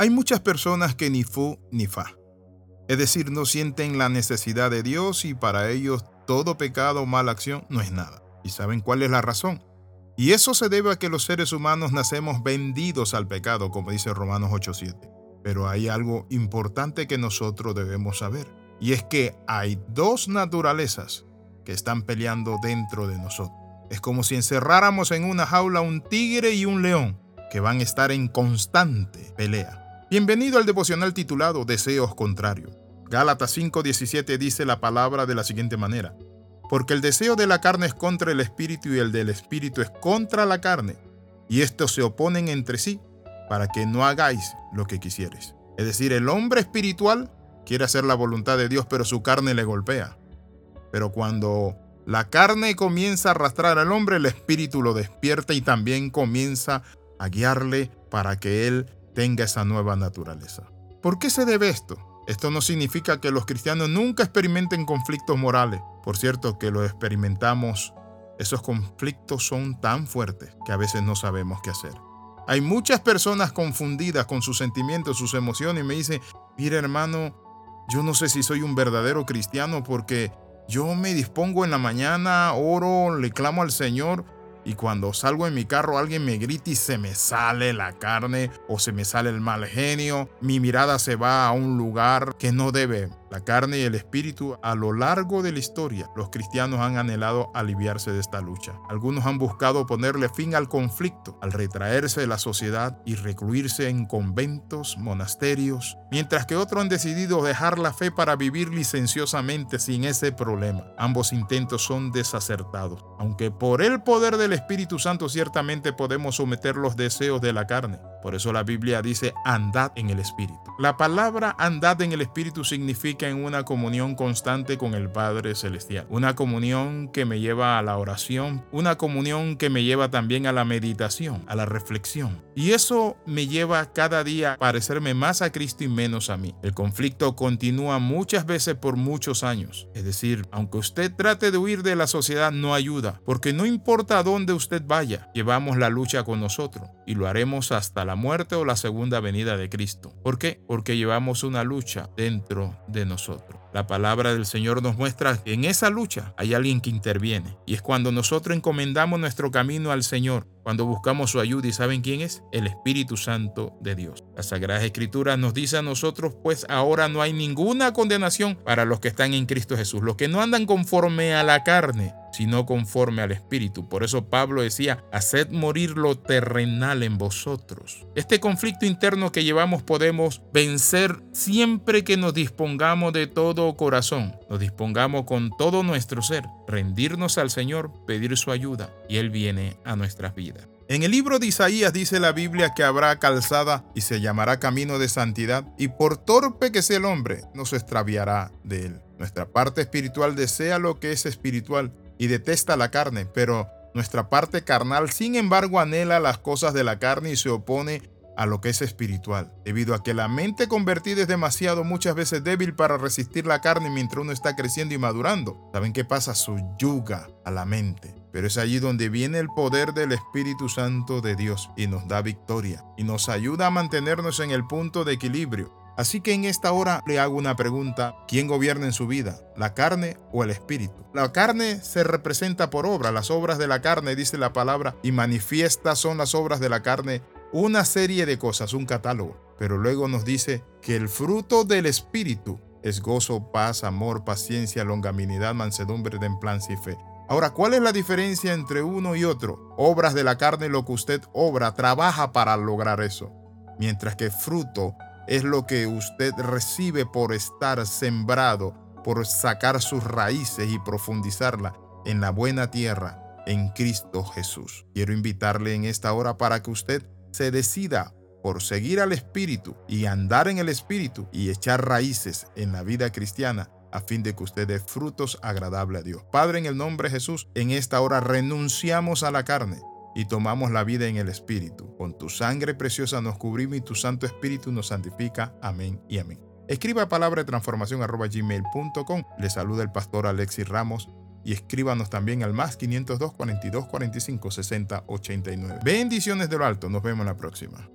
Hay muchas personas que ni fu ni fa. Es decir, no sienten la necesidad de Dios y para ellos todo pecado o mala acción no es nada. ¿Y saben cuál es la razón? Y eso se debe a que los seres humanos nacemos vendidos al pecado, como dice Romanos 8:7. Pero hay algo importante que nosotros debemos saber, y es que hay dos naturalezas que están peleando dentro de nosotros. Es como si encerráramos en una jaula un tigre y un león, que van a estar en constante pelea. Bienvenido al devocional titulado Deseos Contrarios. Gálatas 5:17 dice la palabra de la siguiente manera. Porque el deseo de la carne es contra el espíritu y el del espíritu es contra la carne. Y estos se oponen entre sí para que no hagáis lo que quisieres. Es decir, el hombre espiritual quiere hacer la voluntad de Dios, pero su carne le golpea. Pero cuando la carne comienza a arrastrar al hombre, el espíritu lo despierta y también comienza a guiarle para que él tenga esa nueva naturaleza. ¿Por qué se debe esto? Esto no significa que los cristianos nunca experimenten conflictos morales. Por cierto, que lo experimentamos. Esos conflictos son tan fuertes que a veces no sabemos qué hacer. Hay muchas personas confundidas con sus sentimientos, sus emociones y me dicen, mire hermano, yo no sé si soy un verdadero cristiano porque yo me dispongo en la mañana, oro, le clamo al Señor, y cuando salgo en mi carro alguien me grita y se me sale la carne o se me sale el mal genio, mi mirada se va a un lugar que no debe. La carne y el espíritu a lo largo de la historia, los cristianos han anhelado aliviarse de esta lucha. Algunos han buscado ponerle fin al conflicto, al retraerse de la sociedad y recluirse en conventos, monasterios, mientras que otros han decidido dejar la fe para vivir licenciosamente sin ese problema. Ambos intentos son desacertados, aunque por el poder del Espíritu Santo ciertamente podemos someter los deseos de la carne. Por eso la Biblia dice andad en el Espíritu. La palabra andad en el Espíritu significa en una comunión constante con el Padre Celestial. Una comunión que me lleva a la oración, una comunión que me lleva también a la meditación, a la reflexión. Y eso me lleva cada día a parecerme más a Cristo y menos a mí. El conflicto continúa muchas veces por muchos años. Es decir, aunque usted trate de huir de la sociedad, no ayuda, porque no importa a dónde usted vaya, llevamos la lucha con nosotros y lo haremos hasta la muerte o la segunda venida de Cristo. ¿Por qué? Porque llevamos una lucha dentro de nosotros. La palabra del Señor nos muestra que en esa lucha hay alguien que interviene y es cuando nosotros encomendamos nuestro camino al Señor, cuando buscamos su ayuda y saben quién es, el Espíritu Santo de Dios. La Sagrada Escritura nos dice a nosotros, pues ahora no hay ninguna condenación para los que están en Cristo Jesús, los que no andan conforme a la carne, sino conforme al Espíritu. Por eso Pablo decía, haced morir lo terrenal en vosotros. Este conflicto interno que llevamos podemos vencer siempre que nos dispongamos de todo corazón, nos dispongamos con todo nuestro ser, rendirnos al Señor, pedir su ayuda y Él viene a nuestras vidas. En el libro de Isaías dice la Biblia que habrá calzada y se llamará camino de santidad, y por torpe que sea el hombre, no se extraviará de él. Nuestra parte espiritual desea lo que es espiritual, y detesta la carne, pero nuestra parte carnal, sin embargo, anhela las cosas de la carne y se opone a lo que es espiritual, debido a que la mente convertida es demasiado muchas veces débil para resistir la carne mientras uno está creciendo y madurando. ¿Saben qué pasa? Subyuga a la mente. Pero es allí donde viene el poder del Espíritu Santo de Dios y nos da victoria y nos ayuda a mantenernos en el punto de equilibrio Así que en esta hora le hago una pregunta. ¿Quién gobierna en su vida? ¿La carne o el espíritu? La carne se representa por obra. Las obras de la carne, dice la palabra, y manifiestas son las obras de la carne. Una serie de cosas, un catálogo. Pero luego nos dice que el fruto del espíritu es gozo, paz, amor, paciencia, longanimidad, mansedumbre, templanza y fe. Ahora, ¿cuál es la diferencia entre uno y otro? Obras de la carne, lo que usted obra, trabaja para lograr eso. Mientras que fruto es lo que usted recibe por estar sembrado, por sacar sus raíces y profundizarla en la buena tierra, en Cristo Jesús. Quiero invitarle en esta hora para que usted se decida por seguir al Espíritu y andar en el Espíritu y echar raíces en la vida cristiana a fin de que usted dé frutos agradables a Dios. Padre, en el nombre de Jesús, en esta hora renunciamos a la carne y tomamos la vida en el Espíritu. Con tu sangre preciosa nos cubrimos y tu Santo Espíritu nos santifica. Amén y amén. Escriba palabra de transformación arroba gmail.com. Le saluda el pastor Alexis Ramos y escríbanos también al más 502 42 45 60 89. Bendiciones de lo alto. Nos vemos la próxima.